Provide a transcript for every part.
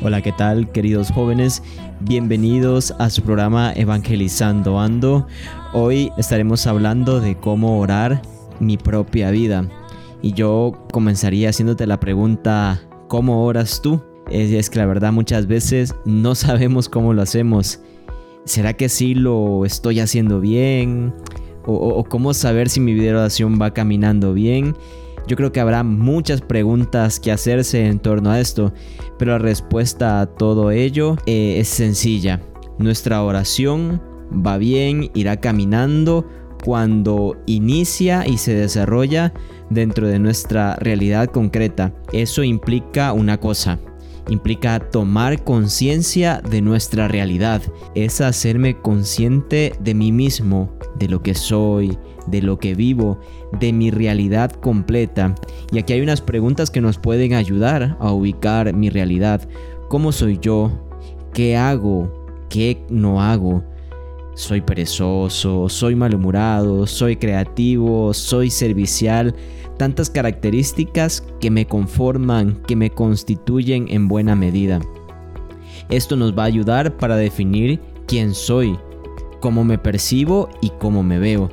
Hola, ¿qué tal queridos jóvenes? Bienvenidos a su programa Evangelizando Ando. Hoy estaremos hablando de cómo orar mi propia vida. Y yo comenzaría haciéndote la pregunta, ¿cómo oras tú? Es, que la verdad muchas veces no sabemos cómo lo hacemos. ¿Será que sí lo estoy haciendo bien? ¿O, o cómo saber si mi vida de oración va caminando bien? Yo creo que habrá muchas preguntas que hacerse en torno a esto, pero la respuesta a todo ello eh, es sencilla. Nuestra oración va bien, irá caminando cuando inicia y se desarrolla dentro de nuestra realidad concreta. Eso implica una cosa, implica tomar conciencia de nuestra realidad, es hacerme consciente de mí mismo, de lo que soy, de lo que vivo, de mi realidad completa. Y aquí hay unas preguntas que nos pueden ayudar a ubicar mi realidad. ¿Cómo soy yo? ¿Qué hago? ¿Qué no hago? Soy perezoso, soy malhumorado, soy creativo, soy servicial, tantas características que me conforman, que me constituyen en buena medida. Esto nos va a ayudar para definir quién soy, cómo me percibo y cómo me veo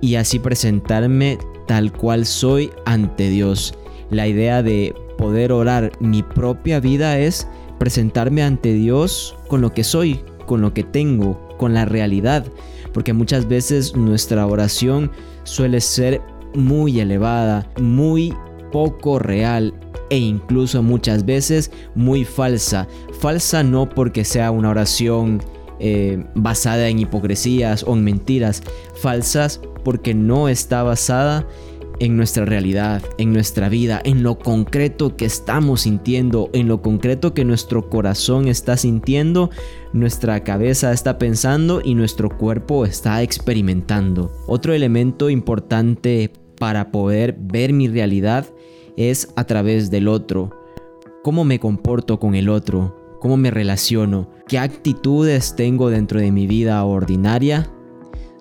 y así presentarme tal cual soy ante Dios. La idea de poder orar mi propia vida es presentarme ante Dios con lo que soy, con lo que tengo, con la realidad, porque muchas veces nuestra oración suele ser muy elevada, muy poco real e incluso muchas veces muy falsa. Falsa no porque sea una oración eh, basada en hipocresías o en mentiras falsas, porque no está basada en nuestra realidad, en nuestra vida, en lo concreto que estamos sintiendo, en lo concreto que nuestro corazón está sintiendo, nuestra cabeza está pensando y nuestro cuerpo está experimentando. Otro elemento importante para poder ver mi realidad es a través del otro. ¿Cómo me comporto con el otro? ¿Cómo me relaciono? ¿Qué actitudes tengo dentro de mi vida ordinaria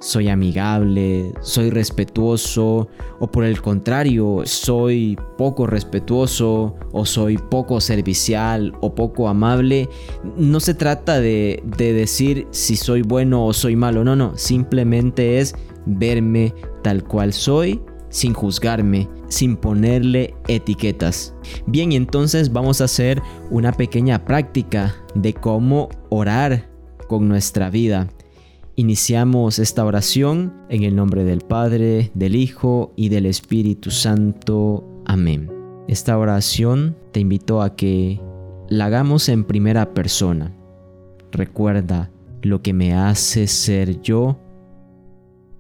soy amigable, soy respetuoso o por el contrario, soy poco respetuoso o soy poco servicial o poco amable. No se trata de, decir si soy bueno o soy malo, no, no, simplemente es verme tal cual soy sin juzgarme, sin ponerle etiquetas. Bien, y entonces vamos a hacer una pequeña práctica de cómo orar con nuestra vida. Iniciamos esta oración en el nombre del Padre, del Hijo y del Espíritu Santo. Amén. Esta oración te invito a que la hagamos en primera persona. Recuerda, lo que me hace ser yo,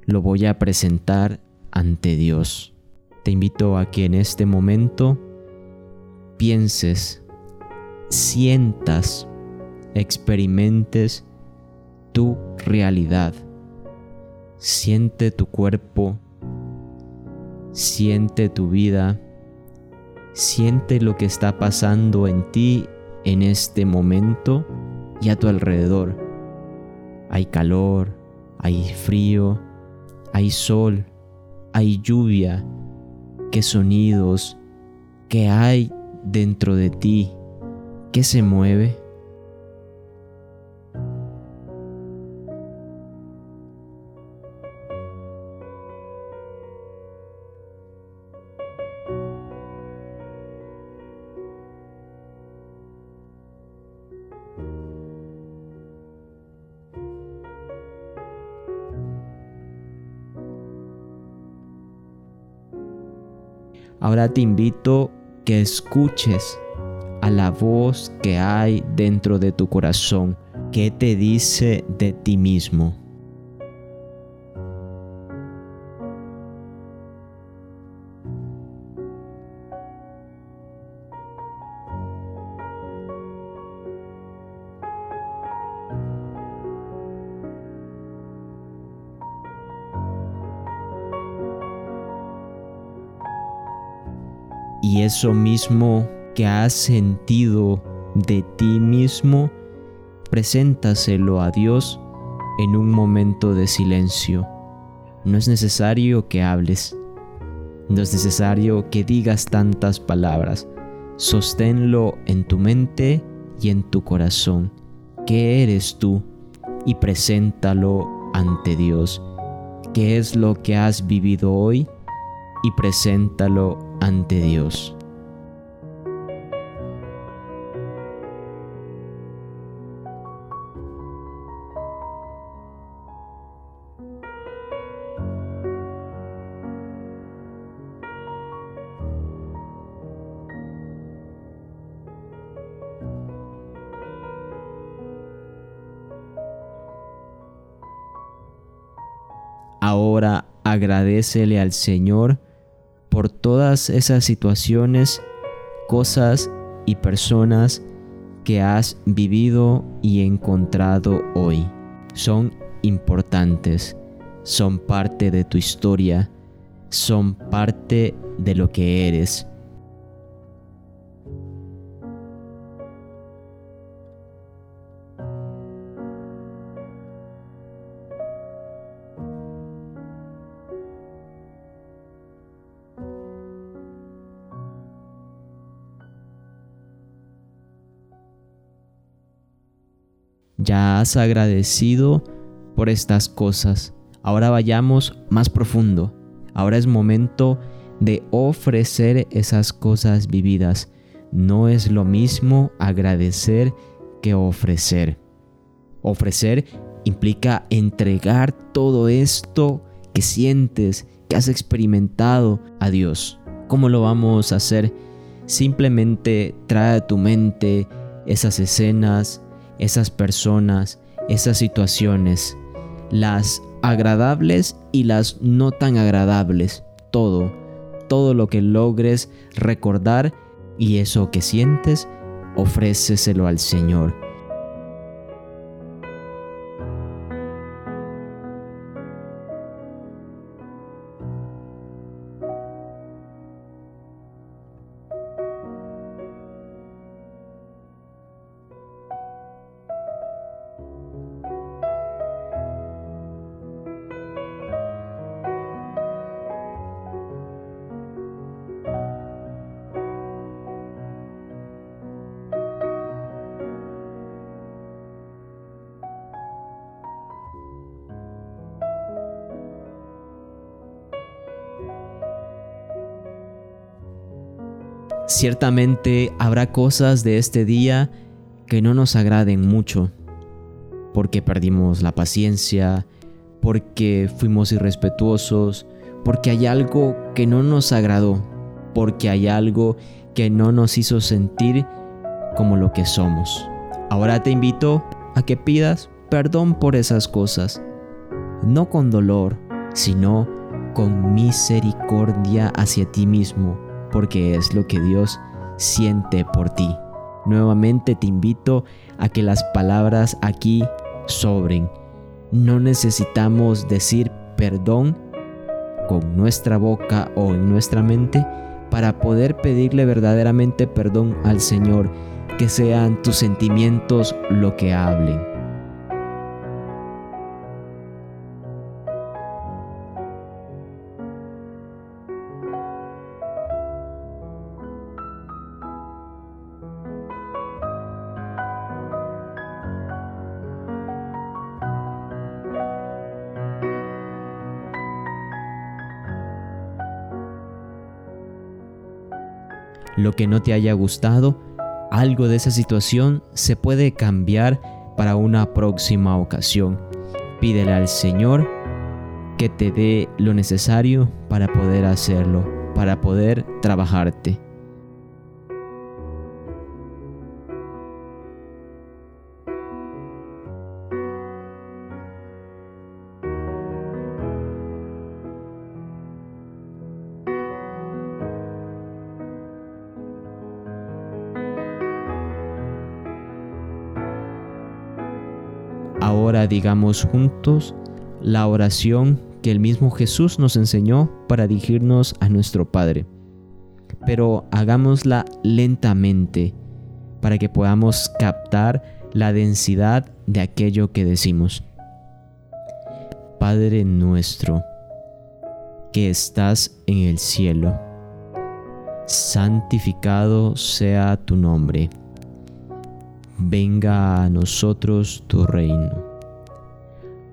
lo voy a presentar ante Dios. Te invito a que en este momento pienses, sientas, experimentes tu realidad. Siente tu cuerpo, siente tu vida, siente lo que está pasando en ti en este momento y a tu alrededor. Hay calor, hay frío, hay sol, hay lluvia, qué sonidos, qué hay dentro de ti, qué se mueve. Ahora te invito que escuches a la voz que hay dentro de tu corazón, que te dice de ti mismo. Y eso mismo que has sentido de ti mismo, preséntaselo a Dios en un momento de silencio. No es necesario que hables. No es necesario que digas tantas palabras. Sosténlo en tu mente y en tu corazón qué eres tú y preséntalo ante Dios. ¿Qué es lo que has vivido hoy? Y preséntalo ante Dios. Ahora agradecele al Señor por todas esas situaciones, cosas y personas que has vivido y encontrado hoy. Son importantes, son parte de tu historia, son parte de lo que eres. Has agradecido por estas cosas. Ahora vayamos más profundo. Ahora es momento de ofrecer esas cosas vividas. No es lo mismo agradecer que ofrecer. Ofrecer implica entregar todo esto que sientes, que has experimentado a Dios. ¿Cómo lo vamos a hacer? Simplemente trae a tu mente esas escenas, esas personas, esas situaciones, las agradables y las no tan agradables, todo, todo lo que logres recordar y eso que sientes, ofréceselo al Señor. Ciertamente habrá cosas de este día que no nos agraden mucho, porque perdimos la paciencia, porque fuimos irrespetuosos, porque hay algo que no nos agradó, porque hay algo que no nos hizo sentir como lo que somos. Ahora te invito a que pidas perdón por esas cosas, no con dolor, sino con misericordia hacia ti mismo porque es lo que Dios siente por ti. Nuevamente te invito a que las palabras aquí sobren. No necesitamos decir perdón con nuestra boca o en nuestra mente para poder pedirle verdaderamente perdón al Señor, que sean tus sentimientos lo que hablen. Lo que no te haya gustado, algo de esa situación se puede cambiar para una próxima ocasión. Pídele al Señor que te dé lo necesario para poder hacerlo, para poder trabajarte. Ahora digamos juntos la oración que el mismo Jesús nos enseñó para dirigirnos a nuestro Padre. Pero hagámosla lentamente para que podamos captar la densidad de aquello que decimos. Padre nuestro, que estás en el cielo, santificado sea tu nombre venga a nosotros tu reino.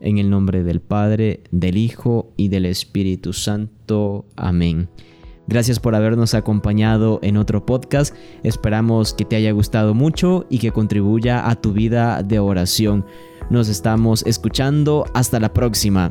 En el nombre del Padre, del Hijo y del Espíritu Santo. Amén. Gracias por habernos acompañado en otro podcast. Esperamos que te haya gustado mucho y que contribuya a tu vida de oración. Nos estamos escuchando. Hasta la próxima.